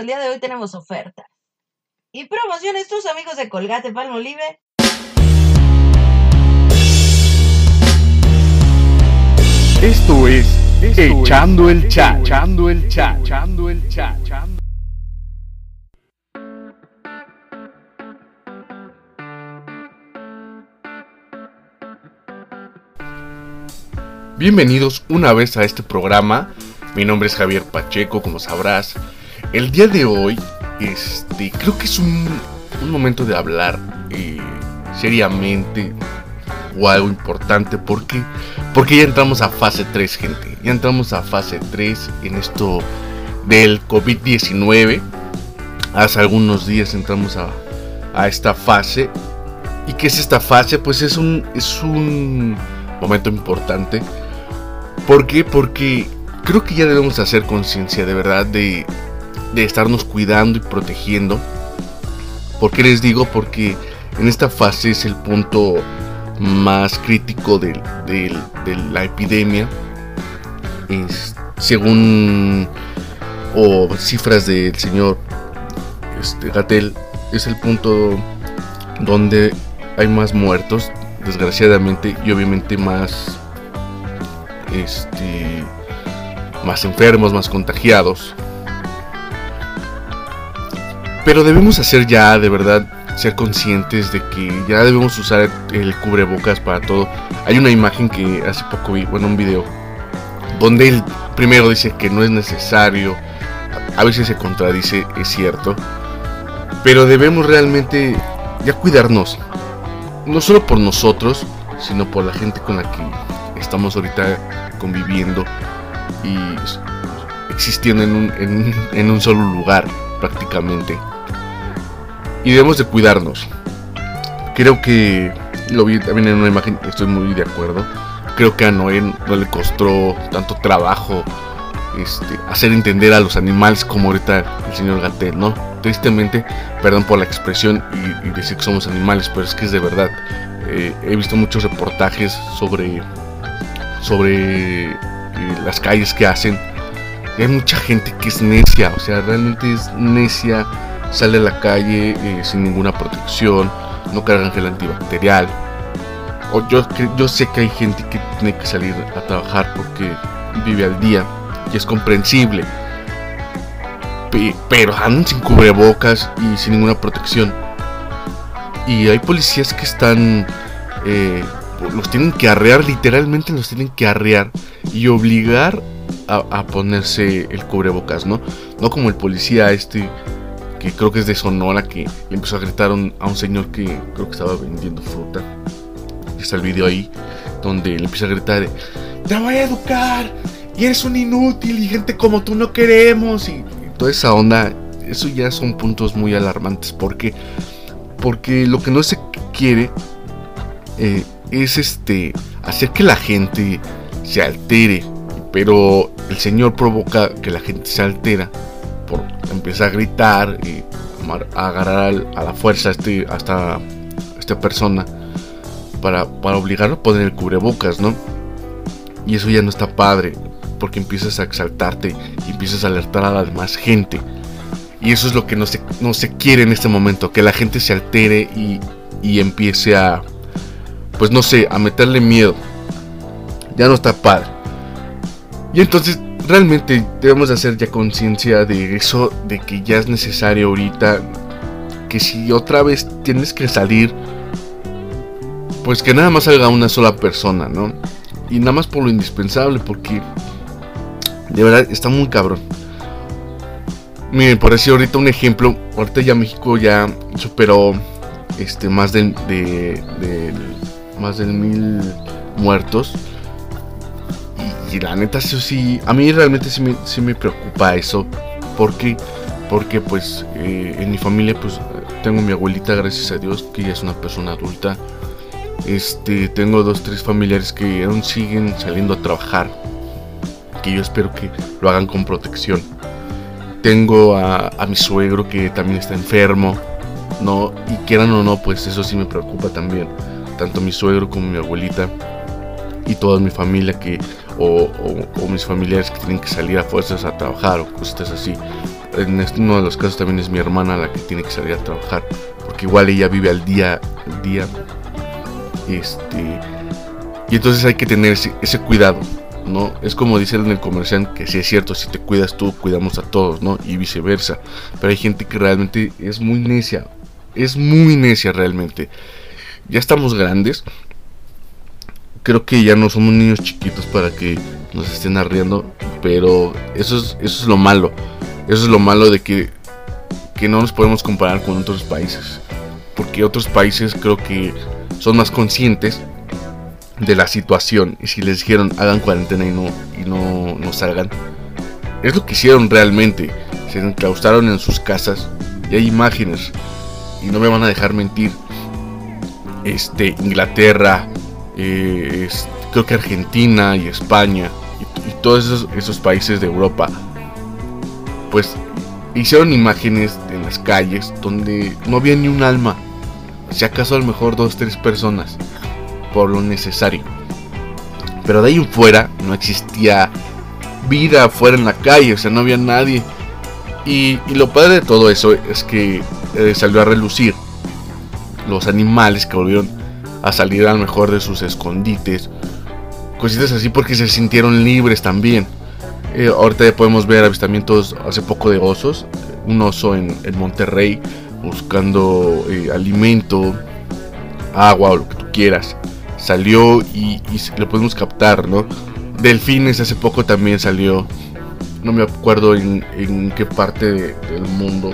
El día de hoy tenemos oferta. Y promociones tus amigos de Colgate Palmolive. Esto es Echando el Chat. Echando el Chat. Echando el Chat. Bienvenidos una vez a este programa. Mi nombre es Javier Pacheco, como sabrás. El día de hoy, este, creo que es un, un momento de hablar eh, seriamente o algo importante porque porque ya entramos a fase 3, gente. Ya entramos a fase 3 en esto del COVID-19. Hace algunos días entramos a, a, esta fase. ¿Y qué es esta fase? Pues es un, es un momento importante. ¿Por qué? Porque creo que ya debemos hacer conciencia de verdad de, de estarnos cuidando y protegiendo. ¿Por qué les digo? Porque en esta fase es el punto más crítico de, la epidemia. Según o cifras del señor este, Gatel, es el punto donde hay más muertos, desgraciadamente, y obviamente más este más enfermos, más contagiados. Pero debemos hacer ya de verdad ser conscientes de que ya debemos usar el cubrebocas para todo. Hay una imagen que hace poco vi, bueno, un video, donde él primero dice que no es necesario, a veces se contradice, es cierto, pero debemos realmente ya cuidarnos, no solo por nosotros, sino por la gente con la que estamos ahorita conviviendo y existiendo en un, en, en un solo lugar prácticamente y debemos de cuidarnos. Creo que lo vi también en una imagen, estoy muy de acuerdo. Creo que a Noé no le costó tanto trabajo este, hacer entender a los animales como ahorita el señor Gatel, ¿no? Tristemente, perdón por la expresión y, decir que somos animales, pero es que es de verdad. Eh, he visto muchos reportajes sobre, sobre eh, las calles que hacen. Y hay mucha gente que es necia, o sea, realmente es necia sale a la calle eh, sin ninguna protección, no cargan gel antibacterial. O yo, yo sé que hay gente que tiene que salir a trabajar porque vive al día y es comprensible. Pero andan sin cubrebocas y sin ninguna protección. Y hay policías que están... Eh, los tienen que arrear, literalmente los tienen que arrear y obligar a, a, ponerse el cubrebocas, ¿no? No como el policía este que creo que es de Sonora, que le empezó a gritar a un señor que creo que estaba vendiendo fruta. Está el video ahí, donde le empieza a gritar, te voy a educar, y eres un inútil, y gente como tú no queremos, y, toda esa onda, eso ya son puntos muy alarmantes, porque, porque lo que no se quiere eh, es este, hacer que la gente se altere, pero el Señor provoca que la gente se altera empieza a gritar y a agarrar a la fuerza a, este, esta, persona para, para obligarlo a poner el cubrebocas, ¿no? Y eso ya no está padre, porque empiezas a exaltarte y empiezas a alertar a la demás gente. Y eso es lo que no se, no se quiere en este momento, que la gente se altere y, y empiece a, pues no sé, a meterle miedo. Ya no está padre. Y entonces realmente debemos hacer ya conciencia de eso, de que ya es necesario ahorita, que si otra vez tienes que salir, pues que nada más salga una sola persona, ¿no? Y nada más por lo indispensable, porque de verdad está muy cabrón. Miren, por decir ahorita un ejemplo, ahorita ya México ya superó este más de, de, de más de mil muertos y la neta, eso sí, a mí realmente sí me, sí me preocupa eso. porque Porque pues eh, en mi familia pues tengo mi abuelita, gracias a Dios, que ella es una persona adulta. Este, tengo dos, tres familiares que aún siguen saliendo a trabajar. Que yo espero que lo hagan con protección. Tengo a, mi suegro que también está enfermo. No, y quieran o no, pues eso sí me preocupa también. Tanto mi suegro como mi abuelita y toda mi familia que o, mis familiares que tienen que salir a fuerzas a trabajar o cosas así en uno de los casos también es mi hermana la que tiene que salir a trabajar, porque igual ella vive al día, al día. Este, y entonces hay que tener ese, cuidado, ¿no? Es como dicen en el comercial que si es cierto, si te cuidas tú, cuidamos a todos, ¿no? Y viceversa. Pero hay gente que realmente es muy necia, es muy necia realmente. Ya estamos grandes. Creo que ya no somos niños chiquitos para que nos estén arriendo, pero eso es, eso es lo malo. Eso es lo malo de que, que no nos podemos comparar con otros países. Porque otros países creo que son más conscientes de la situación. Y si les dijeron hagan cuarentena y no, y no, no salgan, es lo que hicieron realmente. Se enclaustraron en sus casas y hay imágenes. Y no me van a dejar mentir. Este, Inglaterra, eh, creo que Argentina y España y, todos esos, países de Europa, pues hicieron imágenes en las calles donde no había ni un alma. Si acaso a lo mejor dos, tres personas. Por lo necesario. Pero de ahí fuera no existía vida afuera en la calle. O sea, no había nadie. Y, lo padre de todo eso es que eh, salió a relucir los animales que volvieron a salir a lo mejor de sus escondites. Cositas así porque se sintieron libres también. Eh, ahorita podemos ver avistamientos hace poco de osos. Un oso en, Monterrey buscando eh, alimento, agua o lo que tú quieras. Salió y, lo podemos captar, ¿no? Delfines hace poco también salió. No me acuerdo en, qué parte del mundo.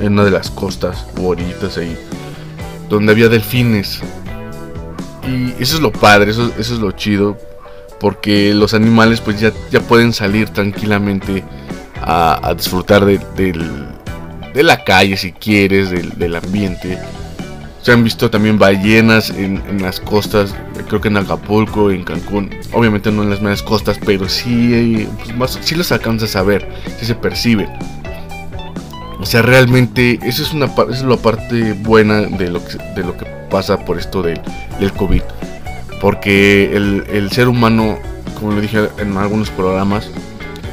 En una de las costas bonitas ahí. Donde había delfines. Y eso es lo padre, eso, eso es lo chido porque los animales pues ya, ya pueden salir tranquilamente a, disfrutar de, la calle si quieres, del, ambiente. Se han visto también ballenas en, las costas, creo que en Acapulco, en Cancún, obviamente no en las medias costas, pero sí, pues, sí los alcanzas a ver, sí se perciben. O sea, realmente eso es, una, eso es la parte buena de lo que, de lo que pasa por esto del, del COVID porque el, ser humano, como lo dije en algunos programas,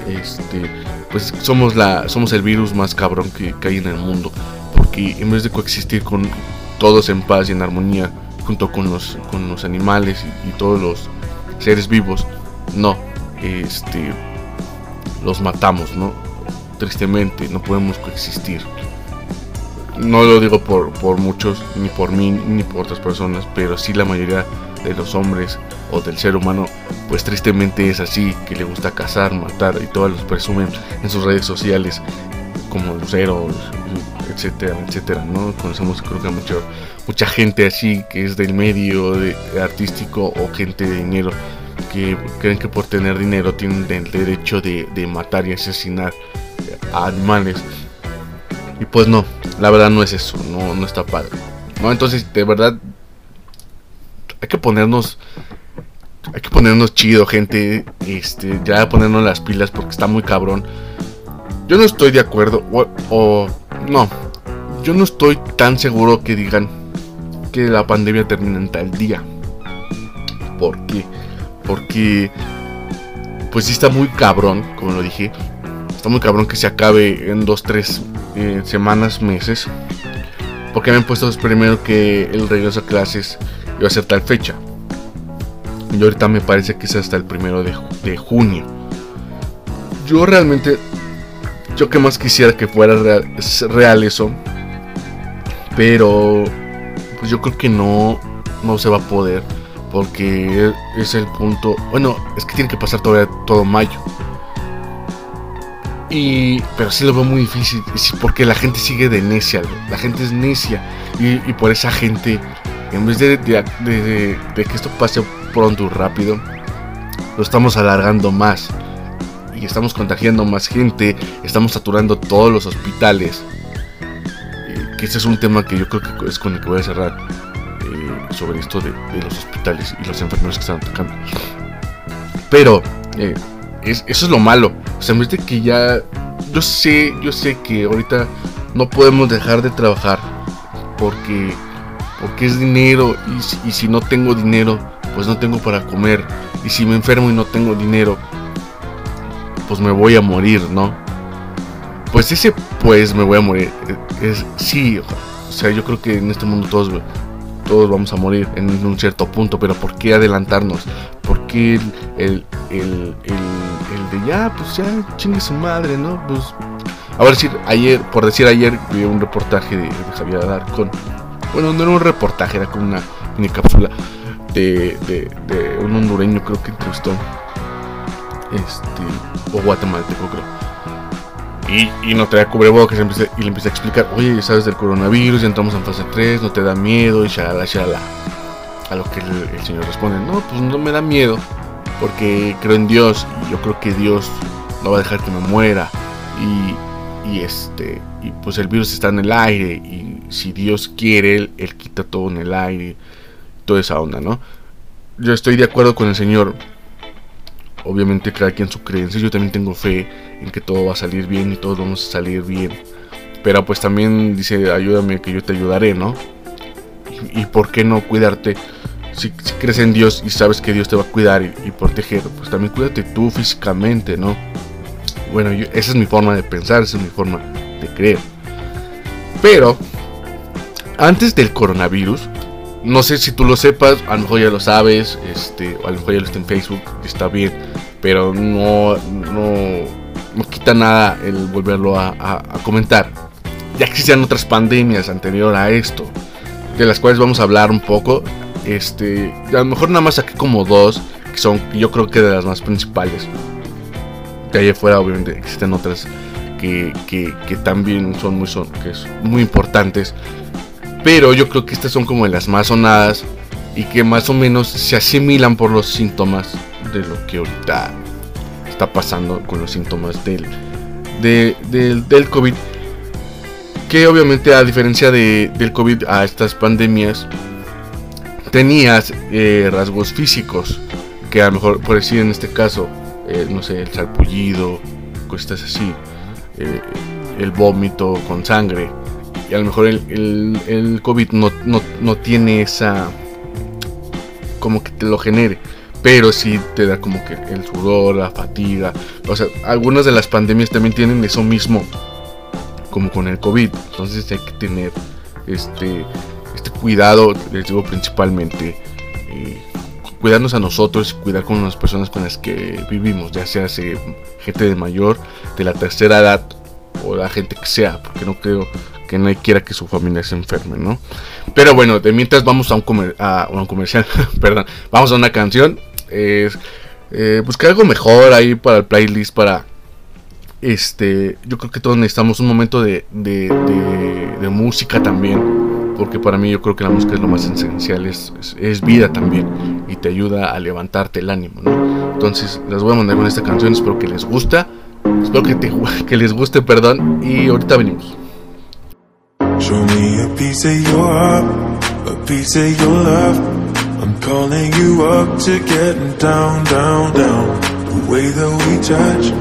este, pues somos, la, somos el virus más cabrón que, hay en el mundo. Porque en vez de coexistir con todos en paz y en armonía, junto con los, con los animales y, todos los seres vivos, no, este, los matamos, ¿no? Tristemente, no podemos coexistir. No lo digo por, por muchos, ni por mí, ni por otras personas, pero sí la mayoría de los hombres o del ser humano, pues tristemente es así, que le gusta cazar, matar y todos los presumen en sus redes sociales como luceros, etcétera, etcétera, ¿no? Conocemos creo que mucho, mucha gente así que es del medio de, artístico o gente de dinero que creen que por tener dinero tienen el derecho de, de matar y asesinar animales. Y pues no, la verdad no es eso, no, no está padre. ¿no? Entonces, de verdad, hay que ponernos hay que ponernos chido, gente. Este, ya ponernos las pilas porque está muy cabrón. Yo no estoy de acuerdo o, no. Yo no estoy tan seguro que digan que la pandemia termina en tal día. ¿Por qué? Porque pues sí está muy cabrón, como lo dije. Está muy cabrón que se acabe en dos, tres eh, semanas, meses. Porque me han puesto primero que el regreso a clases iba a ser tal fecha. Y ahorita me parece que es hasta el primero de, junio. Yo realmente, yo que más quisiera que fuera real, eso. Pero, pues yo creo que no, no se va a poder. Porque es el punto. Bueno, es que tiene que pasar todavía todo mayo. Y, pero sí lo veo muy difícil. Porque la gente sigue de necia. La gente es necia. Y, por esa gente en vez de, que esto pase pronto rápido, lo estamos alargando más. Y estamos contagiando más gente, estamos saturando todos los hospitales. que ese es un tema que yo creo que es con el que voy a cerrar. Eh, sobre esto de, los hospitales y los enfermeros que están atacando. Pero eh, eso es lo malo. O sea, de que ya. Yo sé, yo sé que ahorita no podemos dejar de trabajar porque porque es dinero y, si no tengo dinero, pues no tengo para comer. Y si me enfermo y no tengo dinero, pues me voy a morir, ¿no? pues ese pues me voy a morir. Es, sí, o sea, yo creo que en este mundo todos, todos vamos a morir en un cierto punto, pero ¿por qué adelantarnos? ¿Por qué el, el, de ya, pues ya chingue su madre, ¿no? Pues, a ver, decir, ayer, por decir ayer, vi un reportaje de, Javier con Bueno, no era un reportaje, era como una mini cápsula de, de, de un hondureño, creo que entrevistó. Este, o guatemalteco, creo y, y no traía cubrebocas y le empieza a explicar, oye, ya sabes del coronavirus, ya entramos en fase 3, no te da miedo y shalala, shalala. A lo que el, señor responde, no, pues no me da miedo, porque creo en Dios y yo creo que Dios no va a dejar que me muera. Y, este, y pues el virus está en el aire y si Dios quiere, él, él quita todo en el aire, toda esa onda, ¿no? Yo estoy de acuerdo con el señor obviamente cada quien su creencia, yo también tengo fe en que todo va a salir bien y todos vamos a salir bien. Pero pues también dice, ayúdame que yo te ayudaré, ¿no? Y, por qué no cuidarte. Si, crees en Dios y sabes que Dios te va a cuidar y, proteger, pues también cuídate tú físicamente, ¿no? Bueno, esa es mi forma de pensar, esa es mi forma de creer. Pero, antes del coronavirus, no sé si tú lo sepas, a lo mejor ya lo sabes, este, a lo mejor ya lo está en Facebook, está bien, pero no, no, quita nada el volverlo a, comentar. Ya existían otras pandemias anterior a esto, de las cuales vamos a hablar un poco. Este, a lo mejor nada más aquí como dos, que son yo creo que de las más principales. De ahí afuera obviamente existen otras que, que, también son muy, son, que es muy importantes. Pero yo creo que estas son como las más sonadas y que más o menos se asimilan por los síntomas de lo que ahorita está pasando con los síntomas del, del, COVID. Que obviamente a diferencia de, del COVID a estas pandemias tenías eh, rasgos físicos que a lo mejor por decir en este caso eh, no sé el sarpullido cosas así eh, el vómito con sangre y a lo mejor el, el, COVID no, no, tiene esa... como que te lo genere. Pero sí te da como que el sudor, la fatiga. O sea, algunas de las pandemias también tienen eso mismo. Como con el COVID. Entonces hay que tener este, este cuidado, les digo principalmente. Eh, cuidarnos a nosotros, cuidar con las personas con las que vivimos, ya sea gente de mayor, de la tercera edad o la gente que sea, porque no creo que nadie quiera que su familia se enferme, ¿no? Pero bueno, de mientras vamos a un, a un comercial, perdón, vamos a una canción. Eh, buscar algo mejor ahí para el playlist, para... Este, yo creo que todos necesitamos un momento de, de, música también, porque para mí yo creo que la música es lo más esencial, es, es, vida también y te ayuda a levantarte el ánimo, ¿no? Entonces les voy a mandar con esta canción, espero que les gusta, espero que, te, que les guste, perdón, y ahorita venimos. Show me a piece of your heart, a piece of your love. I'm calling you up to getting down, down, down. The way that we touch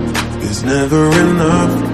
is never enough.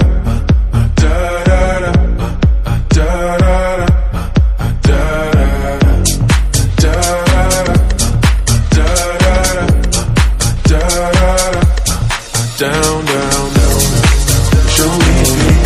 Down, down, down. Show me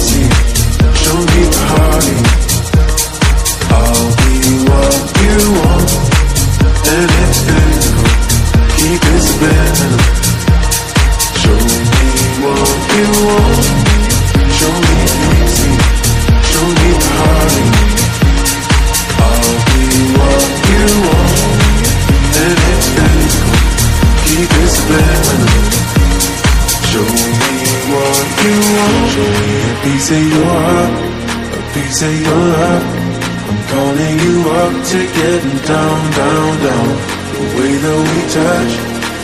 your love. I'm calling you up to getting down, down, down. The way that we touch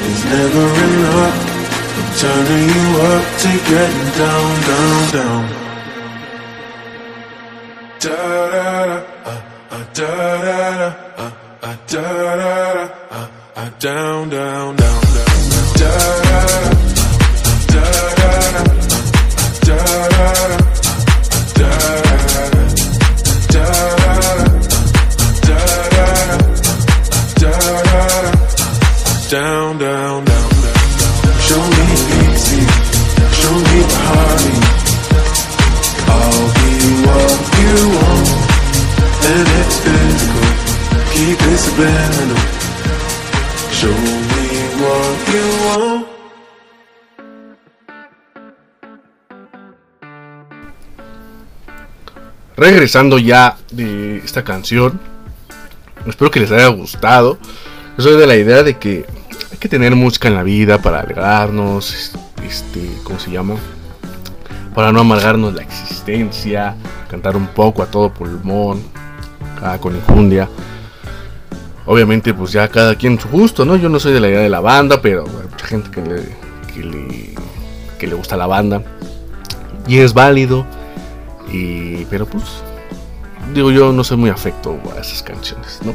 is never enough. I'm turning you up to getting down, down, down. Regresando ya de esta canción, espero que les haya gustado. Yo soy de la idea de que hay que tener música en la vida para alegrarnos, este, ¿cómo se llama? Para no amargarnos la existencia, cantar un poco a todo pulmón, ah, con injundia. Obviamente, pues ya cada quien su gusto, ¿no? Yo no soy de la idea de la banda, pero hay mucha gente que le, que le, que le gusta la banda. Y es válido. Y, pero pues, digo yo, no soy muy afecto a esas canciones, ¿no?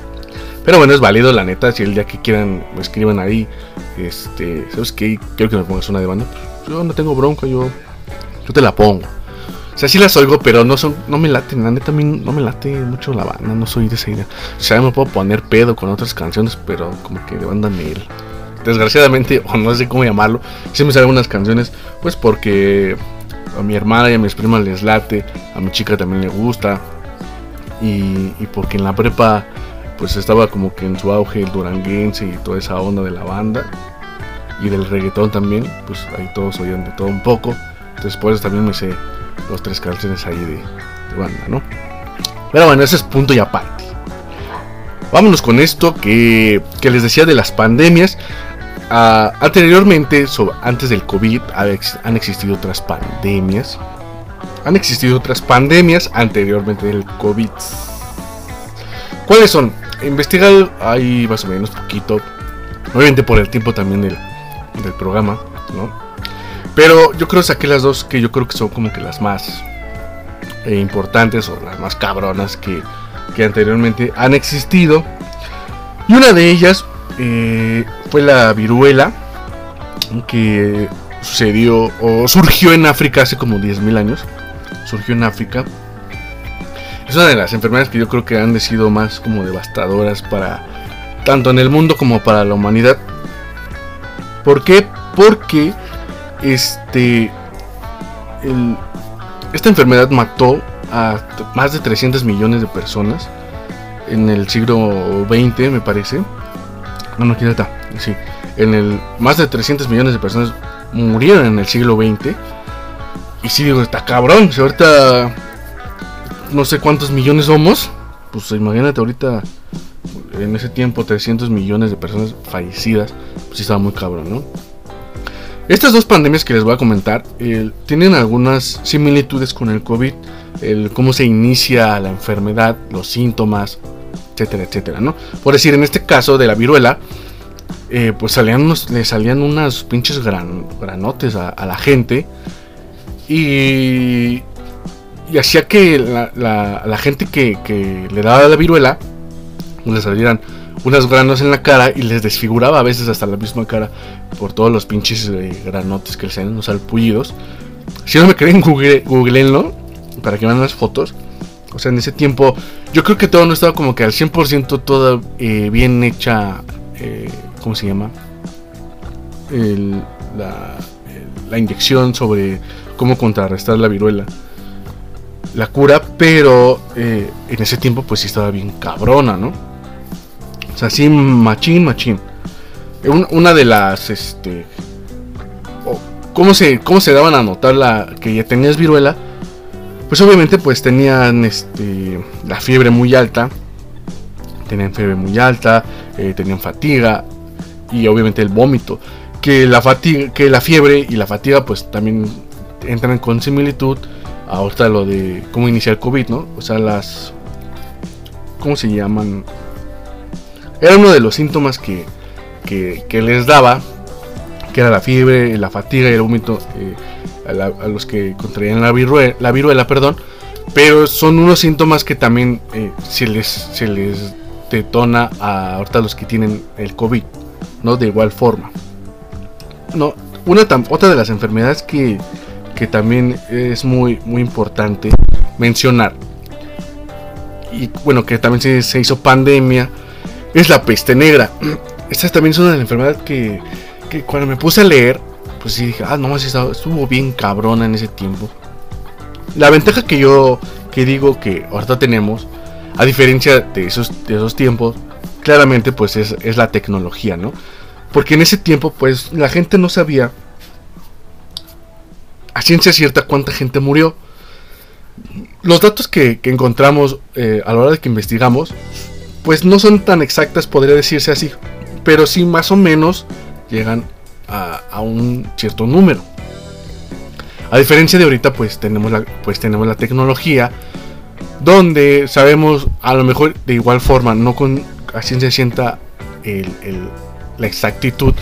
Pero bueno, es válido, la neta. Si el día que quieran, me escriban ahí. Este, ¿sabes qué? Quiero que me pongas una de banda. Yo no tengo bronca, yo, yo te la pongo. O sea, sí las oigo, pero no son, no me late, la neta a mí no me late mucho la banda, no soy de esa idea. O sea, me puedo poner pedo con otras canciones, pero como que de banda Nel. Desgraciadamente, o no sé cómo llamarlo, sí me salen unas canciones, pues porque a mi hermana y a mis primas les late, a mi chica también le gusta. Y, porque en la prepa, pues estaba como que en su auge el duranguense y toda esa onda de la banda. Y del reggaetón también, pues ahí todos oían de todo un poco. Entonces por eso también me sé los tres canciones ahí de, de banda, ¿no? Pero bueno, ese es punto y aparte. Vámonos con esto que, que les decía de las pandemias. Anteriormente, antes del COVID, han existido otras pandemias. Han existido otras pandemias anteriormente del COVID. ¿Cuáles son? Investigado ahí más o menos poquito. Obviamente por el tiempo también del, del programa, ¿no? Pero yo creo que saqué las dos que yo creo que son como que las más eh, importantes o las más cabronas que, que anteriormente han existido. Y una de ellas eh, fue la viruela que sucedió o surgió en África hace como 10.000 años. Surgió en África. Es una de las enfermedades que yo creo que han sido más como devastadoras para tanto en el mundo como para la humanidad. ¿Por qué? Porque este esta enfermedad mató a más de 300 millones de personas en el siglo XX, me parece. No, no, aquí está. Sí. En el más de 300 millones de personas murieron en el siglo XX. Y sí, digo, está cabrón. Si ahorita no sé cuántos millones somos, pues imagínate ahorita en ese tiempo 300 millones de personas fallecidas, pues sí estaba muy cabrón, ¿no? Estas dos pandemias que les voy a comentar tienen algunas similitudes con el COVID, el cómo se inicia la enfermedad, los síntomas, etcétera, etcétera, ¿no? Por decir, en este caso de la viruela, eh, pues salían unos, le salían unas pinches gran, granotes a, la gente y, y hacía que la, la- gente que, que le daba la viruela le salieran unas granos en la cara y les desfiguraba a veces hasta la misma cara por todos los pinches eh, granotes que les salen, los salpullidos. Si no me creen, google, googleenlo para que vean las fotos. O sea, en ese tiempo yo creo que todo no estaba como que al 100% toda eh, bien hecha, eh, ¿cómo se llama? La, inyección sobre cómo contrarrestar la viruela. La cura, pero eh, en ese tiempo pues sí estaba bien cabrona, ¿no? O sea, sí, machín, machín. Un- una de las, este... o ¿cómo, se, ¿Cómo se daban a notar la, que ya tenías viruela? Pues obviamente pues tenían este, la fiebre muy alta. Tenían fiebre muy alta, eh, tenían fatiga y obviamente el vómito. Que la, fatiga, que la fiebre y la fatiga pues también entran con similitud a ahorita lo de cómo iniciar COVID, ¿no? O sea, las... ¿Cómo se llaman? Era uno de los síntomas que, que, que les daba, que era la fiebre, la fatiga y el vómito eh, a, los que contraían la viruela, la viruela, perdón, Pero son unos síntomas que también eh, se, les, se les detona a ahorita los que tienen el COVID, ¿no? De igual forma. No, una otra de las enfermedades que, que también es muy, muy importante mencionar, y bueno, que también se, se hizo pandemia, es la peste negra. Esta también es una de las enfermedades que, que cuando me puse a leer, pues sí dije, ah, no, estuvo bien cabrona en ese tiempo. La ventaja que yo que digo que ahorita tenemos, a diferencia de esos, de esos tiempos, claramente pues es, es la tecnología, ¿no? Porque en ese tiempo pues la gente no sabía a ciencia cierta cuánta gente murió. Los datos que, que encontramos eh, a la hora de que investigamos, pues no son tan exactas, podría decirse así, pero sí más o menos llegan a, un cierto número. A diferencia de ahorita, pues tenemos la, pues tenemos la tecnología donde sabemos a lo mejor de igual forma, no con a ciencia cierta el, la exactitud.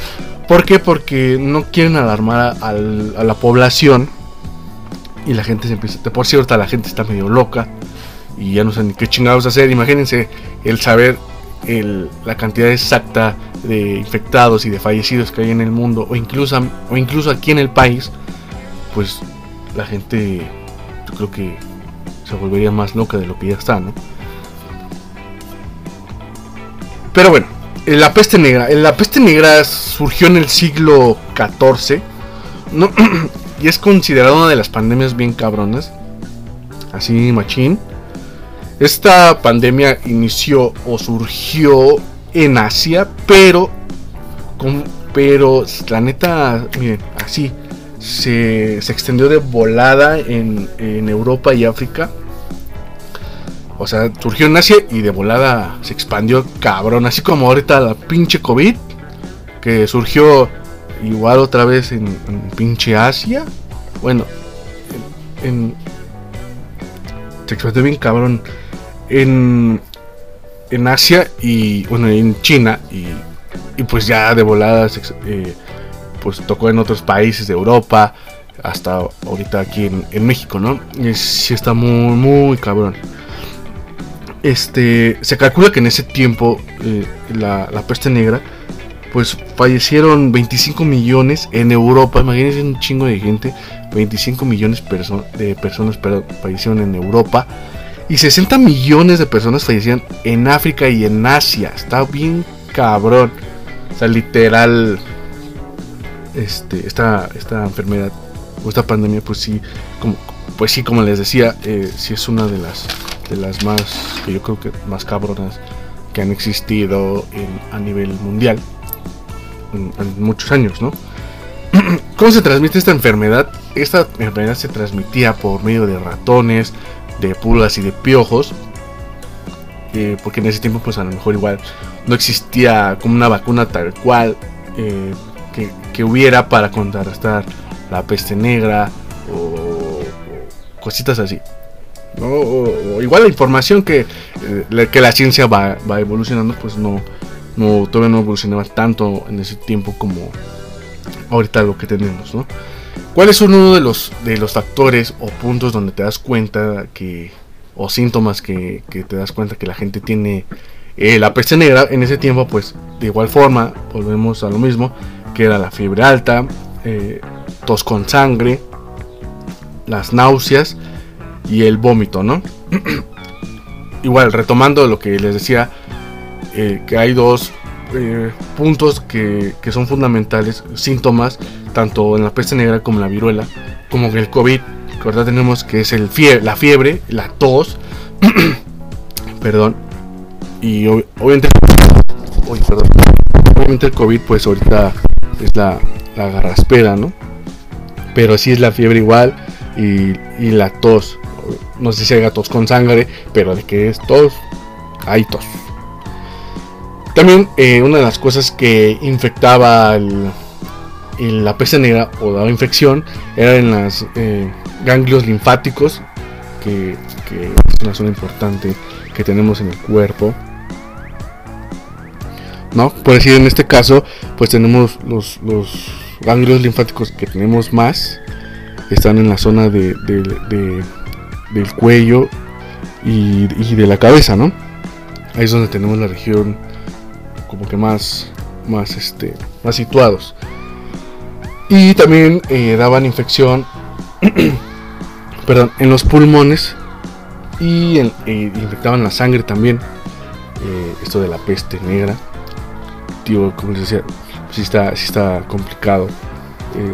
¿Por qué? Porque no quieren alarmar a, a, la población y la gente se empieza. Por cierto, la gente está medio loca y ya no saben qué chingados hacer. Imagínense el saber el, la cantidad exacta de infectados y de fallecidos que hay en el mundo o incluso, o incluso aquí en el país, pues la gente yo creo que se volvería más loca de lo que ya está, ¿no? Pero bueno, la peste negra. La peste negra surgió en el siglo XIV, y es considerada una de las pandemias bien cabronas. Así, machín. Esta pandemia inició o surgió en Asia, pero, con, pero la neta, miren, así, se, se extendió de volada en, en, Europa y África. O sea, surgió en Asia y de volada se expandió cabrón, así como ahorita la pinche COVID, que surgió igual otra vez en, en pinche Asia. Bueno, en, se expandió bien cabrón en, en Asia y bueno, en China y, y pues ya de volada eh, pues tocó en otros países de Europa hasta ahorita aquí en, México, ¿no? Y sí está muy, muy cabrón. Este, se calcula que en ese tiempo eh, la, la, peste negra, pues fallecieron 25 millones en Europa, imagínense un chingo de gente, 25 millones de personas pero, fallecieron en Europa y 60 millones de personas fallecían en África y en Asia. Está bien cabrón. O sea, literal. Este, esta, esta enfermedad o esta pandemia, pues sí, como, pues sí, como les decía, eh, sí es una de las, de las más, que yo creo que más cabronas que han existido en, a nivel mundial en, en muchos años, ¿no? ¿Cómo se transmite esta enfermedad? Esta enfermedad se transmitía por medio de ratones, de pulgas y de piojos. Porque en ese tiempo pues a lo mejor igual no existía como una vacuna tal cual eh, que, que, hubiera para contrarrestar la peste negra o, cositas así. ¿no? O, igual la información que, eh, que la ciencia va, va, evolucionando pues no, no todavía no evolucionaba tanto en ese tiempo como ahorita lo que tenemos, ¿no? ¿Cuál es uno de los, de los factores o puntos donde te das cuenta que, o síntomas que, que te das cuenta que la gente tiene eh, la peste negra? En ese tiempo, pues de igual forma, volvemos a lo mismo, que era la fiebre alta, eh, tos con sangre, las náuseas y el vómito, ¿no? igual, retomando lo que les decía, eh, que hay dos eh, puntos que, que, son fundamentales, síntomas, tanto en la peste negra como en la viruela, como en el COVID, que ahora tenemos que es el fie la fiebre, la tos, perdón, y ob obviamente, uy, perdón, obviamente el COVID pues ahorita es la, la garraspera, ¿no? Pero sí es la fiebre igual y, y la tos, no sé si hay tos con sangre, pero de que es tos, hay tos. También eh, una de las cosas que infectaba la peste negra o daba infección era en los eh, ganglios linfáticos, que, es una zona importante que tenemos en el cuerpo. ¿No? Por decir, en este caso, pues tenemos los, ganglios linfáticos que tenemos más, están en la zona de, de, de, del cuello y, y de la cabeza, ¿no? Ahí es donde tenemos la región como que más, más, este, más situados. Y también eh, daban infección, perdón, en los pulmones y eh, infectaban la sangre también. Eh, esto de la peste negra. Tío, como les decía, sí está, sí está complicado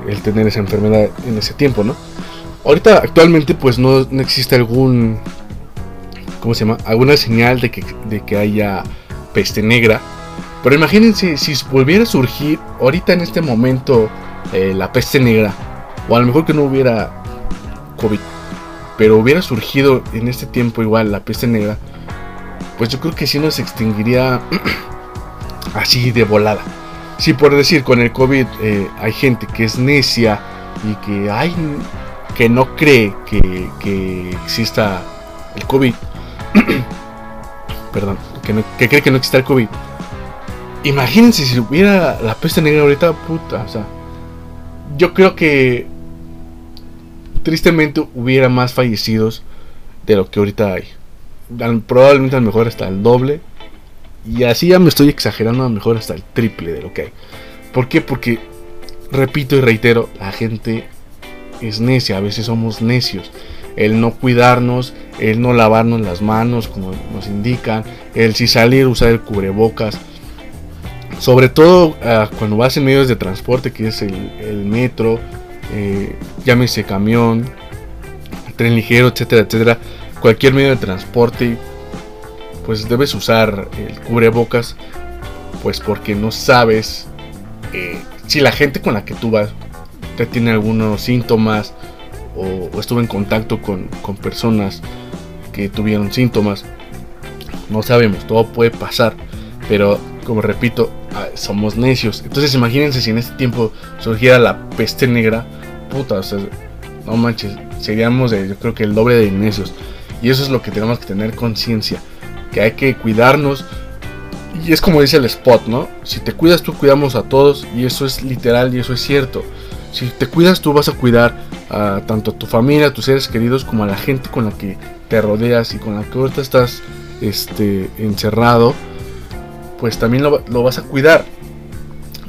el tener esa enfermedad en ese tiempo, ¿no? Ahorita actualmente pues no, no existe algún, ¿cómo se llama? Alguna señal de que, de que haya peste negra. Pero imagínense si volviera a surgir ahorita en este momento eh, la peste negra, o a lo mejor que no hubiera COVID, pero hubiera surgido en este tiempo igual la peste negra, pues yo creo que sí nos extinguiría así de volada. Si por decir con el COVID eh, hay gente que es necia y que hay que no cree que, que exista el COVID, perdón, que, no- que cree que no exista el COVID. Imagínense si hubiera la peste negra ahorita, puta, o sea, yo creo que tristemente hubiera más fallecidos de lo que ahorita hay. Probablemente a lo mejor hasta el doble. Y así ya me estoy exagerando, a lo mejor hasta el triple de lo que hay. ¿Por qué? Porque, repito y reitero, la gente es necia, a veces somos necios. El no cuidarnos, el no lavarnos las manos como nos indican, el si salir usar el cubrebocas. Sobre todo ah, cuando vas en medios de transporte, que es el, metro, eh, llámese camión, tren ligero, etcétera, etcétera. Cualquier medio de transporte, pues debes usar el cubrebocas, pues porque no sabes eh, si la gente con la que tú vas ya tiene algunos síntomas o, o estuvo en contacto con, con personas que tuvieron síntomas. No sabemos, todo puede pasar, pero como repito, ah, somos necios. Entonces imagínense si en este tiempo surgiera la peste negra, puta, o sea, no manches, seríamos yo creo que el doble de necios. Y eso es lo que tenemos que tener conciencia, que hay que cuidarnos. Y es como dice el spot, ¿no? Si te cuidas tú, cuidamos a todos. Y eso es literal y eso es cierto. Si te cuidas tú, vas a cuidar tanto a tu familia, a tus seres queridos, como a la gente con la que te rodeas y con la que ahorita estás este, encerrado. Pues también lo, lo vas a cuidar.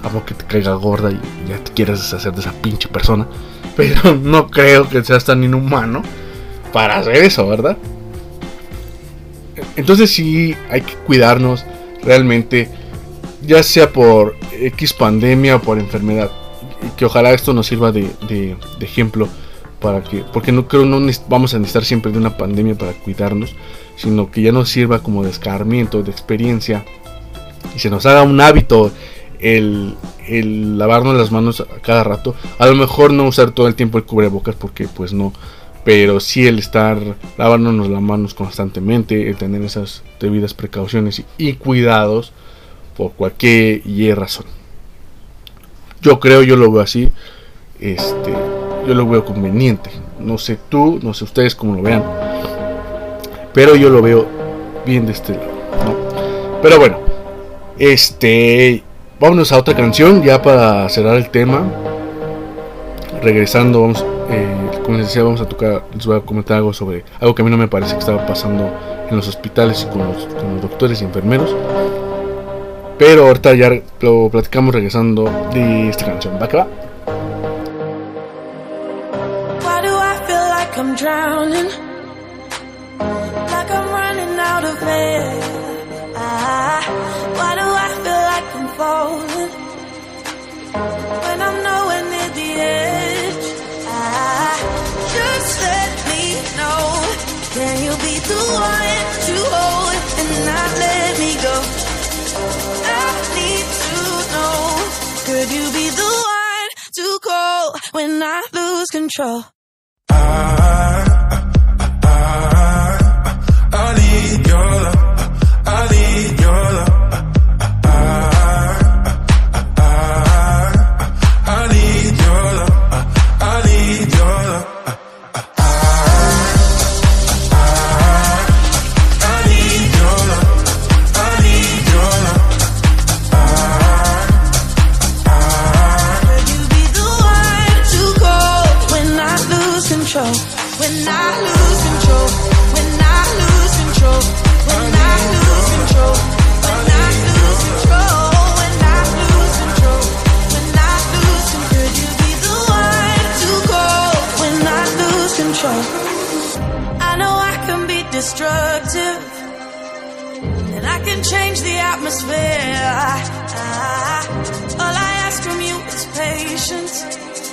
Amo que te caiga gorda y ya te quieras deshacer de esa pinche persona. Pero no creo que seas tan inhumano para hacer eso, ¿verdad? Entonces sí hay que cuidarnos realmente, ya sea por X pandemia o por enfermedad. Que ojalá esto nos sirva de, de- ejemplo para que, porque no creo no vamos a necesitar siempre de una pandemia para cuidarnos, sino que ya nos sirva como de escarmiento, de experiencia y se nos haga un hábito el, el lavarnos las manos a cada rato. A lo mejor no usar todo el tiempo el cubrebocas porque pues no. Pero sí el estar lavándonos las manos constantemente, el tener esas debidas precauciones y, cuidados por cualquier razón. Yo creo, yo lo veo así. Este, yo lo veo conveniente. No sé tú, no sé ustedes cómo lo vean. Pero yo lo veo bien de este lado. Pero bueno, este, vámonos a otra canción ya para cerrar el tema. Regresando, vamos, eh, como decía, vamos a tocar, les voy a comentar algo sobre algo que a mí no me parece que estaba pasando en los hospitales y con los, con los doctores y enfermeros. Pero ahorita ya lo platicamos regresando de esta canción. ¿Va que va? Like I'm running out of air. Ah, falling? When I'm nowhere near the edge. Ah, just let me know. Can you be the one to hold and not let me go? I need to know. Could you be the one to call when I lose control? I I I I need your love. atmosphere. I, I, all I ask from you is patience.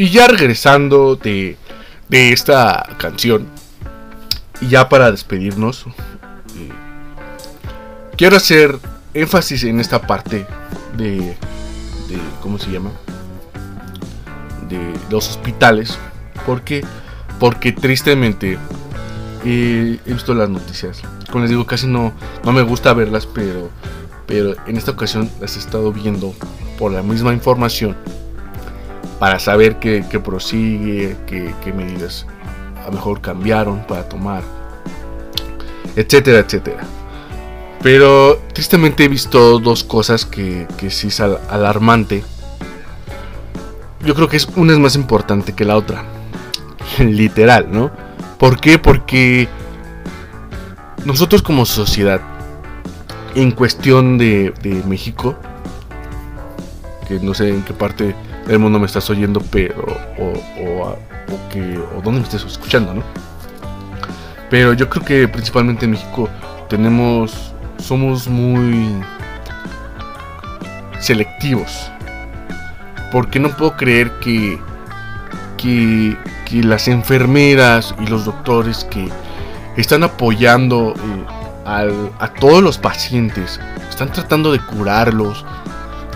Y ya regresando de, de esta canción, y ya para despedirnos, eh, quiero hacer énfasis en esta parte de, de ¿cómo se llama? De los hospitales. ¿Por qué? Porque tristemente eh, he visto las noticias. Como les digo, casi no, no me gusta verlas, pero, pero en esta ocasión las he estado viendo por la misma información para saber qué, qué prosigue, qué, medidas a lo mejor cambiaron para tomar, etcétera, etcétera. Pero tristemente he visto dos cosas que, que sí es al- alarmante. Yo creo que es una es más importante que la otra. Literal, ¿no? ¿Por qué? Porque nosotros como sociedad, en cuestión de, de México, que no sé en qué parte del mundo me estás oyendo, pero o, o, o que o dónde me estés escuchando, ¿no? Pero yo creo que principalmente en México tenemos somos muy selectivos. Porque no puedo creer que que, que las enfermeras y los doctores que están apoyando eh, al- a todos los pacientes, están tratando de curarlos,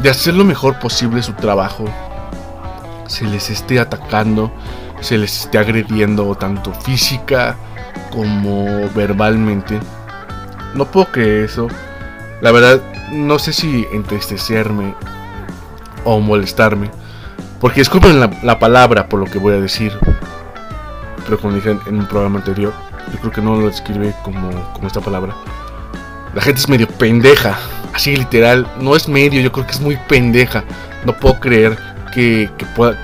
de hacer lo mejor posible su trabajo, se les esté atacando, se les esté agrediendo tanto física como verbalmente. No puedo creer eso. La verdad, no sé si entristecerme o molestarme. Porque disculpen la, la palabra por lo que voy a decir. Pero como dije en, un programa anterior, yo creo que no lo describe como, como esta palabra. La gente es medio pendeja. Así literal. No es medio, yo creo que es muy pendeja. No puedo creer que,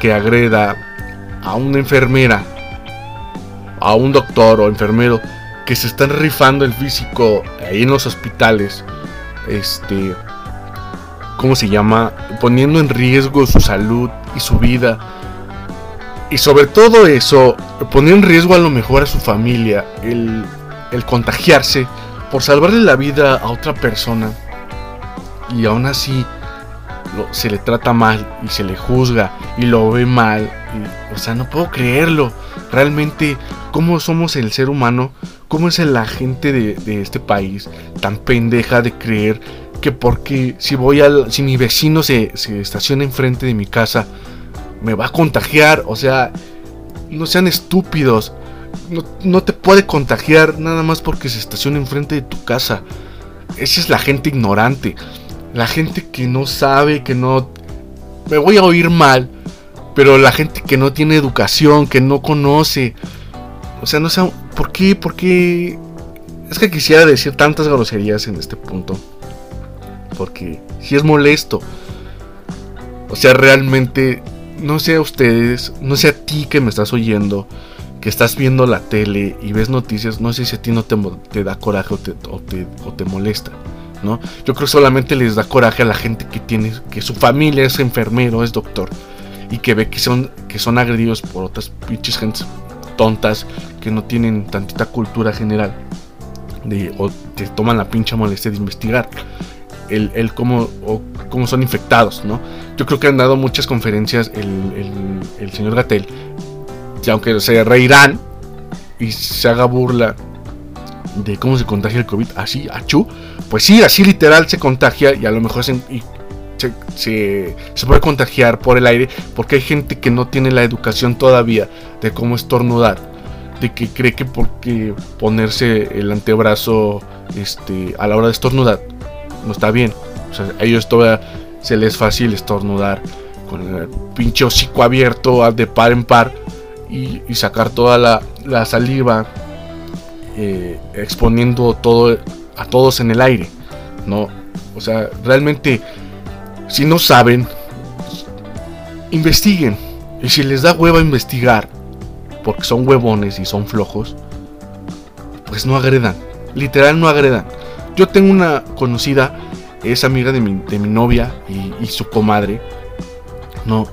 que, agreda a una enfermera. A un doctor o enfermero. Que se están rifando el físico ahí en los hospitales. Este. ¿Cómo se llama? Poniendo en riesgo su salud y su vida. Y sobre todo eso, poner en riesgo a lo mejor a su familia. El, el contagiarse por salvarle la vida a otra persona. Y aún así se le trata mal y se le juzga y lo ve mal. o sea, no puedo creerlo. Realmente, ¿cómo somos el ser humano? ¿Cómo es la gente de, de este país tan pendeja de creer que porque si voy al. si mi vecino se, se estaciona enfrente de mi casa, me va a contagiar? O sea, no sean estúpidos. No, no te puede contagiar nada más porque se estaciona enfrente de tu casa. Esa es la gente ignorante. La gente que no sabe, que no... Me voy a oír mal. Pero la gente que no tiene educación, que no conoce. O sea, no sé... ¿Por qué? ¿Por qué? Es que quisiera decir tantas groserías en este punto. Porque si es molesto. O sea, realmente... No sé a ustedes, no sé a ti que me estás oyendo, que estás viendo la tele y ves noticias, no sé si a ti no te, da coraje o te, o te molesta, ¿no? Yo creo que solamente les da coraje a la gente que tiene, que su familia es enfermero, es doctor, y que ve que son, que son agredidos por otras pinches gentes tontas que no tienen tantita cultura general. de, o te toman la pincha molestia de investigar el, el cómo, o son infectados, ¿no? Yo creo que han dado muchas conferencias el, el, señor Gatel, y aunque se reirán y se haga burla de cómo se contagia el COVID, así, achú, pues sí, así literal se contagia y a lo mejor se, se, puede contagiar por el aire porque hay gente que no tiene la educación todavía de cómo estornudar, de que cree que porque ponerse el antebrazo este, a la hora de estornudar no está bien. O sea, a ellos todavía se les es fácil estornudar con el pinche hocico abierto de par en par y, sacar toda la, saliva eh, exponiendo todo a todos en el aire. No, o sea, realmente si no saben, investiguen. Y si les da hueva investigar, porque son huevones y son flojos, pues no agredan. Literal no agredan. Yo tengo una conocida, es amiga de mi, de mi novia y, y su comadre, no,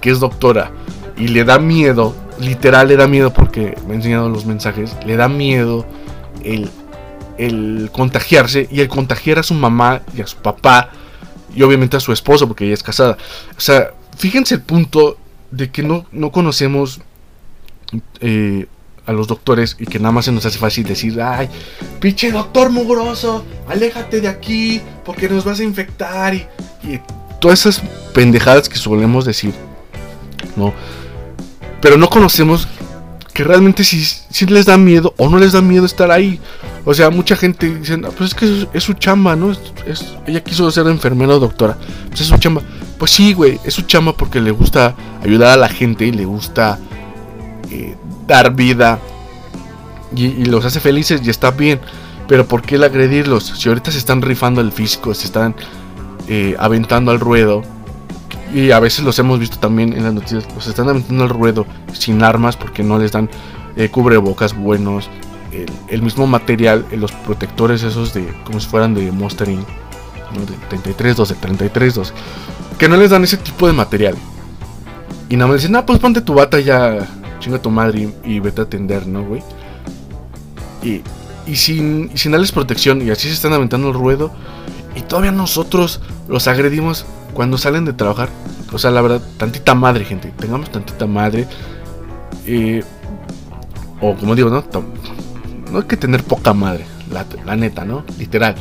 que es doctora. Y le da miedo, literal le da miedo porque me ha enseñado los mensajes, le da miedo el, el contagiarse y el contagiar a su mamá y a su papá y obviamente a su esposo porque ella es casada. O sea, fíjense el punto de que no, no conocemos eh, a los doctores y que nada más se nos hace fácil decir, ay, pinche doctor mugroso, aléjate de aquí porque nos vas a infectar y, y todas esas pendejadas que solemos decir, ¿no? Pero no conocemos que realmente si, si les da miedo o no les da miedo estar ahí. O sea, mucha gente dice, "Ah, pues es que es, su chamba, ¿no? Es- ella quiso ser enfermera o doctora. Pues es su chamba. Pues sí, güey, es su chamba porque le gusta ayudar a la gente y le gusta eh, dar vida y, y los hace felices y está bien. Pero ¿por qué el agredirlos? Si ahorita se están rifando el físico, se están eh, aventando al ruedo. Y a veces los hemos visto también en las noticias. Los están aventando al ruedo sin armas porque no les dan eh, cubrebocas buenos. El, mismo material, los protectores esos de como si fueran de Monster Inc. ¿no? De 33, 12, 33, 12. Que no les dan ese tipo de material. Y nada más dicen, ah, pues ponte tu bata ya, chinga tu madre y, y vete a atender, ¿no, güey? Y, y sin, y sin darles protección, y así se están aventando el ruedo. Y todavía nosotros los agredimos cuando salen de trabajar. O sea, la verdad, tantita madre, gente. Tengamos tantita madre. Eh, o como digo, ¿no? No hay que tener poca madre. La, la neta, ¿no? Literal.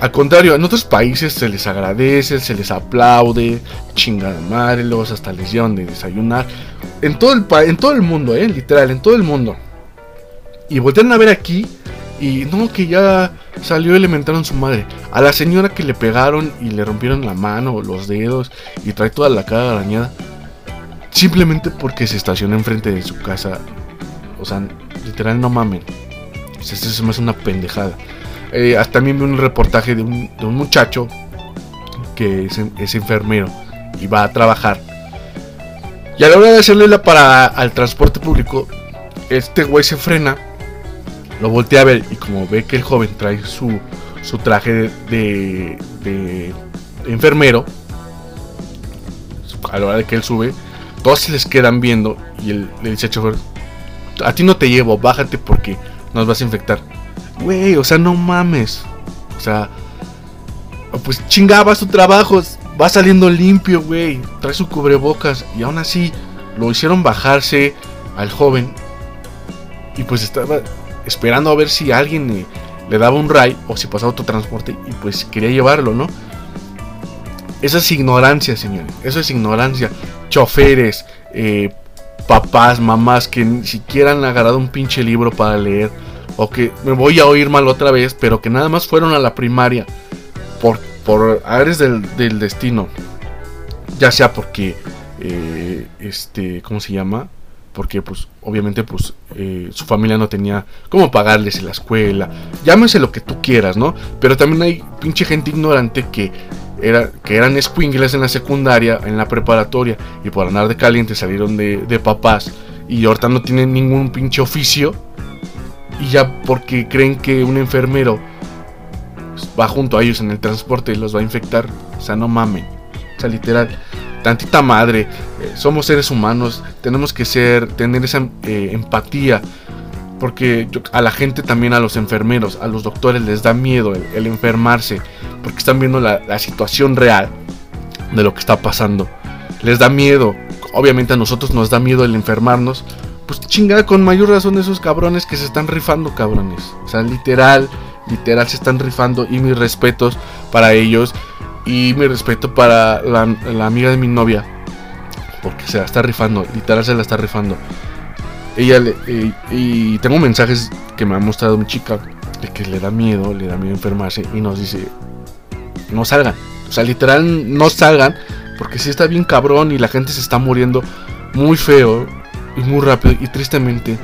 Al contrario, en otros países se les agradece, se les aplaude, chingada madre, luego hasta les llevan de desayunar. En todo el pa- en todo el mundo, eh, literal, en todo el mundo. Y voltean a ver aquí y no que ya salió y le mentaron su madre. A la señora que le pegaron y le rompieron la mano los dedos y trae toda la cara arañada. Simplemente porque se estaciona enfrente de su casa. O sea, literal no mamen. O esto se me una pendejada. Eh, hasta también vi un reportaje de un, de un muchacho que es, es enfermero y va a trabajar. Y a la hora de hacerle la parada al transporte público, este güey se frena, lo voltea a ver y como ve que el joven trae su, su traje de, de- de enfermero, a la hora de que él sube, todos se les quedan viendo y él le dice al chofer, a ti no te llevo, bájate porque nos vas a infectar. Güey, o sea, no mames. O sea, pues chingaba su trabajo, va saliendo limpio, güey. Trae su cubrebocas y aún así lo hicieron bajarse al joven. Y pues estaba esperando a ver si alguien le daba un ray o si pasaba otro transporte y pues quería llevarlo, ¿no? Eso es ignorancia, señores. Eso es ignorancia. Choferes, eh, papás, mamás que ni siquiera han agarrado un pinche libro para leer. O que me voy a oír mal otra vez, pero que nada más fueron a la primaria por, por aires del, destino. Ya sea porque, eh, este, ¿cómo se llama? Porque, pues, obviamente, pues, eh, su familia no tenía cómo pagarles en la escuela. Llámese lo que tú quieras, ¿no? Pero también hay pinche gente ignorante que, era, que eran escuingles en la secundaria, en la preparatoria, y por andar de caliente salieron de, de papás. Y ahorita no tienen ningún pinche oficio. Y ya porque creen que un enfermero va junto a ellos en el transporte y los va a infectar. O sea, no mamen. O sea, literal. Tantita madre. eh, somos seres humanos. Tenemos que ser, tener esa eh, empatía. Porque a la gente también, a los enfermeros, a los doctores les da miedo el, enfermarse. Porque están viendo la, la situación real de lo que está pasando. Les da miedo. Obviamente a nosotros nos da miedo el enfermarnos. Pues chingada, con mayor razón esos cabrones que se están rifando, cabrones. O sea, literal, literal se están rifando. Y mis respetos para ellos. Y mi respeto para la amiga de mi novia. Porque se la está rifando, literal se la está rifando. Ella le, y, tengo mensajes que me ha mostrado mi chica de que le da miedo, le da miedo enfermarse y nos dice, no salgan. O sea, literal no salgan porque si está bien cabrón y la gente se está muriendo muy feo y muy rápido y tristemente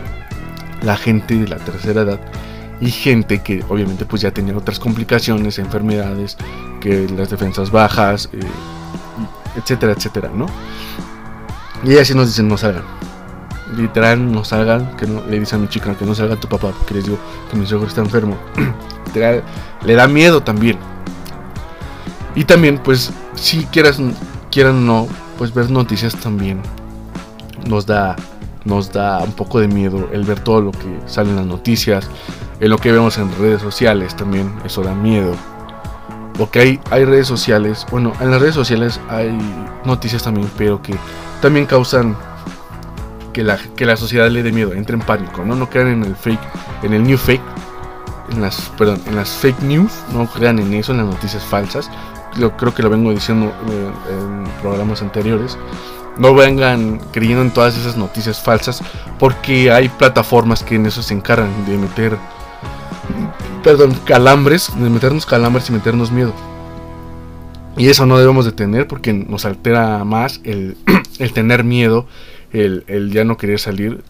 la gente de la tercera edad y gente que obviamente pues ya tenía otras complicaciones, enfermedades, que las defensas bajas, eh, etcétera, etcétera, ¿no? Y ella sí nos dice no salgan. Literal, no salgan, que no, le dice a mi chica que no salga tu papá porque les digo que mi suegro está enfermo. Literal, le da miedo también. Y también, pues, si quieras, quieran o no, pues ver noticias también nos da, nos da un poco de miedo el ver todo lo que sale en las noticias, en lo que vemos en redes sociales también, eso da miedo. Porque hay, hay redes sociales, bueno, en las redes sociales hay noticias también, pero que también causan que la, que la sociedad le dé miedo, entre en pánico, ¿no? No crean en el fake, en el new fake, en las, perdón, en las fake news, no crean en eso, en las noticias falsas. Yo creo que lo vengo diciendo eh, en programas anteriores. No vengan creyendo en todas esas noticias falsas, porque hay plataformas que en eso se encargan de meter, perdón, calambres, de meternos calambres y meternos miedo. Y eso no debemos de tener porque nos altera más el, el tener miedo, el, el ya no querer salir.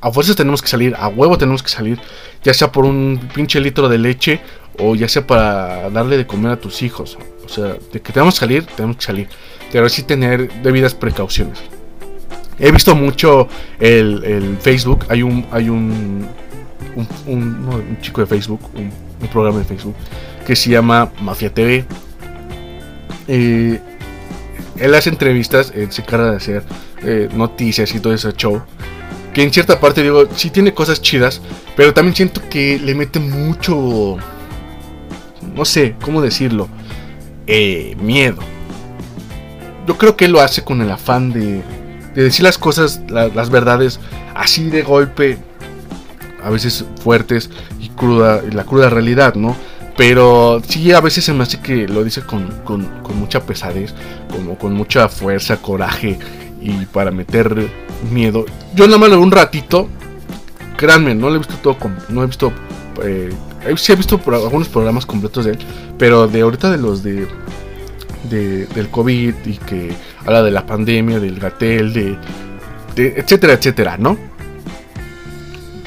A fuerzas tenemos que salir, a huevo tenemos que salir, ya sea por un pinche litro de leche o ya sea para darle de comer a tus hijos. O sea, de que tenemos que salir, tenemos que salir. Pero sí tener debidas precauciones. He visto mucho el, el Facebook, hay un, hay un, un, un chico de Facebook, un, un programa de Facebook que se llama Mafia TV. Eh, él hace entrevistas, él se encarga de hacer eh, noticias y todo ese show. Que en cierta parte digo, sí tiene cosas chidas, pero también siento que le mete mucho, no sé, ¿cómo decirlo? Eh, miedo. Yo creo que él lo hace con el afán de, de decir las cosas, la- las verdades, así de golpe, a veces fuertes y cruda, la cruda realidad, ¿no? Pero sí, a veces se me hace que lo dice con, con- mucha pesadez, como con mucha fuerza, coraje y para meter miedo. Yo nada más lo un ratito, créanme, no lo he visto todo, no he visto, eh, sí he visto pro- algunos programas completos de él, pero de ahorita de los de, de- del COVID y que habla de la pandemia, del gatel, de etcétera, etcétera, ¿no?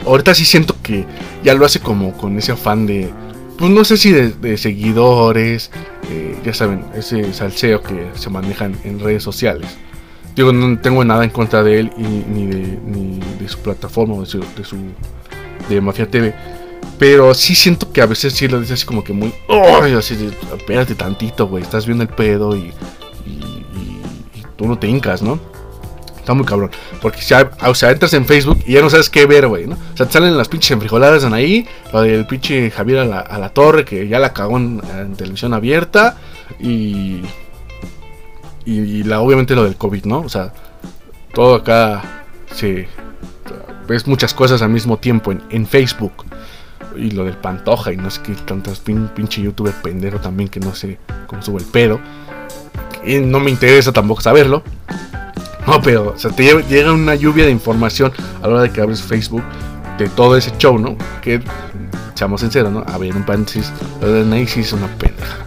Ahorita sí siento que ya lo hace como con ese afán de, pues no sé si de, seguidores, eh, ya saben, ese salseo que se manejan en redes sociales. Digo, no tengo nada en contra de él ni, de, ni de su plataforma o de su, de Mafia TV. Pero sí siento que a veces sí lo dice así como que muy... "Ay", así de, espérate tantito, güey, estás viendo el pedo y, y, y- y tú no te hincas, ¿no? Está muy cabrón. Porque ya, o sea, entras en Facebook y ya no sabes qué ver, güey, ¿no? O sea, te salen las pinches enfrijoladas en ahí. Lo del pinche Javier a la, a la torre que ya la cagó en, televisión abierta. Y, y. la, obviamente lo del COVID, ¿no? O sea, todo acá se. Ves muchas cosas al mismo tiempo en, en Facebook. Y lo del Pantoja y no sé qué tantas pin- pinche youtuber pendejo también que no sé cómo sube el pedo. Y no me interesa tampoco saberlo. No, pero, o sea, te lle- llega una lluvia de información a la hora de que abres Facebook de todo ese show, ¿no? Que, seamos sinceros, ¿no? A ver, un paréntesis, lo de Nike sí es una pendeja.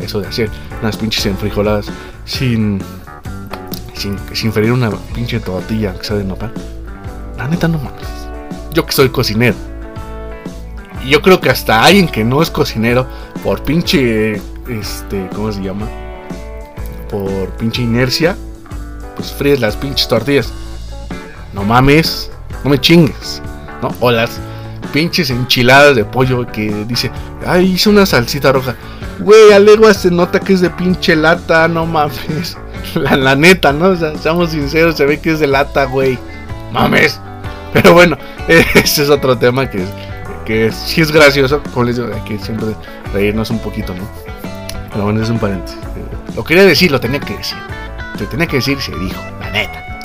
Eso de hacer unas pinches enfrijoladas sin, sin, sin freír una pinche tortilla que sea de nopal. La neta, no mames. Yo que soy cocinero. Y yo creo que hasta alguien que no es cocinero, por pinche, este, ¿cómo se llama? Por pinche inercia, pues fríes las pinches tortillas. No mames, no me chingues, ¿no? O las pinches enchiladas de pollo que dice, ay, hice una salsita roja. Güey, a legua se nota que es de pinche lata, no mames. La, neta, ¿no? O sea, seamos sinceros, se ve que es de lata, güey. Mames. Pero bueno, ese es otro tema que, que sí es gracioso. Como les digo, hay que siempre reírnos un poquito, ¿no? Pero bueno, es un paréntesis. Lo quería decir, lo tenía que decir. Se tenía que decir, se dijo, la neta.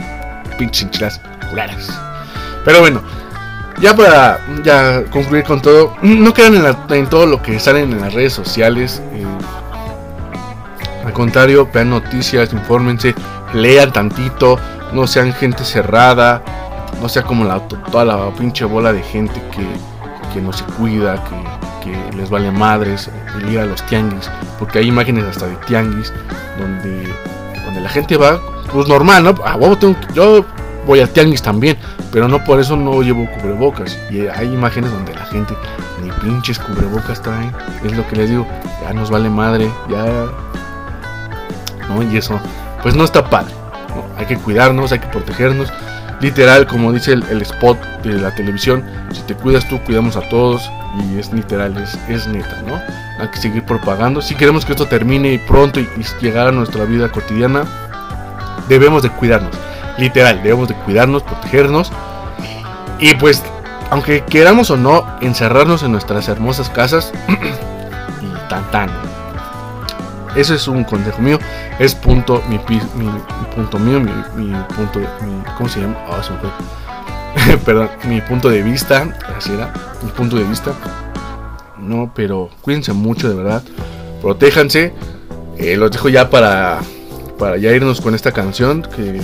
Pinches enchiladas cularas. Pero bueno, ya para ya concluir con todo, no quedan en todo lo que salen en las redes sociales. eh, al contrario, vean noticias, infórmense, lean tantito, no sean gente cerrada, no sea como la, toda la pinche bola de gente que, que no se cuida, que, que les vale madres el ir a los tianguis, porque hay imágenes hasta de tianguis donde, donde la gente va, pues normal, ¿no? A huevo tengo yo voy al tianguis también, pero no por eso no llevo cubrebocas. Y hay imágenes donde la gente ni pinches cubrebocas traen, es lo que les digo, ya nos vale madre, ya. ¿No? Y eso, pues no está padre. Hay que cuidarnos, hay que protegernos. Literal, como dice el, el spot de la televisión, si te cuidas tú, cuidamos a todos. Y es literal, es, es neta, ¿no? Hay que seguir propagando. Si queremos que esto termine pronto y, y llegar a nuestra vida cotidiana, debemos de cuidarnos. Literal, debemos de cuidarnos, protegernos. Y pues, aunque queramos o no, encerrarnos en nuestras hermosas casas. y tan tan. Eso es un consejo mío. Es punto, mi, mi, mi punto mío, mi, mi punto, mi, ¿cómo se llama? Fue. Perdón, mi punto de vista, así era, mi punto de vista. No, pero cuídense mucho, de verdad. Protéjanse. Eh, los dejo ya para, para ya irnos con esta canción que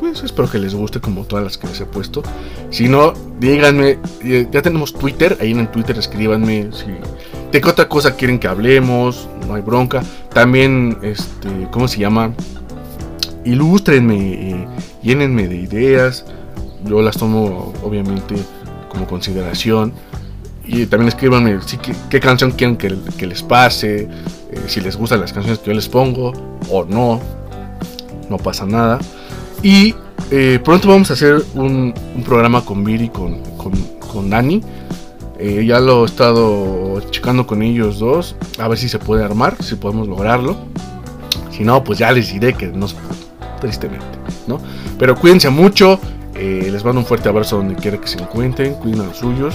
pues espero que les guste como todas las que les he puesto. Si no, díganme, eh, ya tenemos Twitter, ahí en Twitter escríbanme si de qué otra cosa quieren que hablemos, no hay bronca. También, este, ¿cómo se llama? Ilústrenme, eh, llénenme de ideas. Yo las tomo obviamente como consideración. Y también escríbanme qué, canción quieren que, les pase, eh, si les gustan las canciones que yo les pongo o no. No pasa nada. Y eh, pronto vamos a hacer un, programa con Viri, con, con, con Dani. Eh, ya lo he estado checando con ellos dos. A ver si se puede armar, si podemos lograrlo. Si no, pues ya les diré que no se tristemente, ¿no? Pero cuídense mucho. les mando un fuerte abrazo donde quiera que se encuentren. Cuiden a los suyos.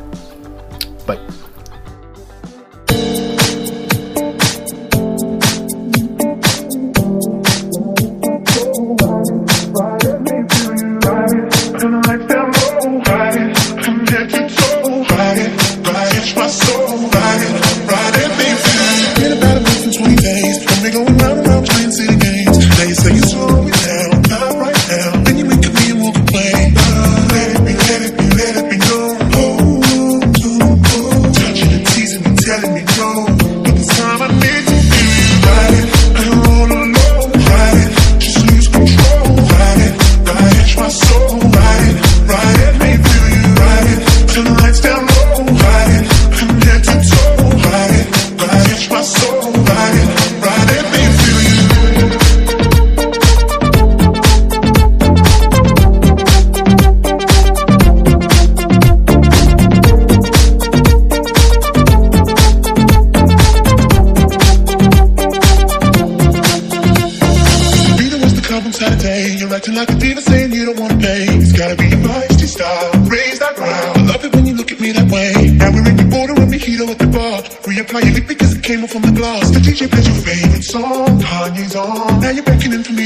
You're acting like a diva saying you don't wanna pay. It's gotta be your feisty style. Raise that ground. I love it when you look at me that way. Now we're in the border and mojito at the bar. Reapply your lip because it came off from the glass. The DJ plays your favorite song. Kanye's on. Now you're beckoning for me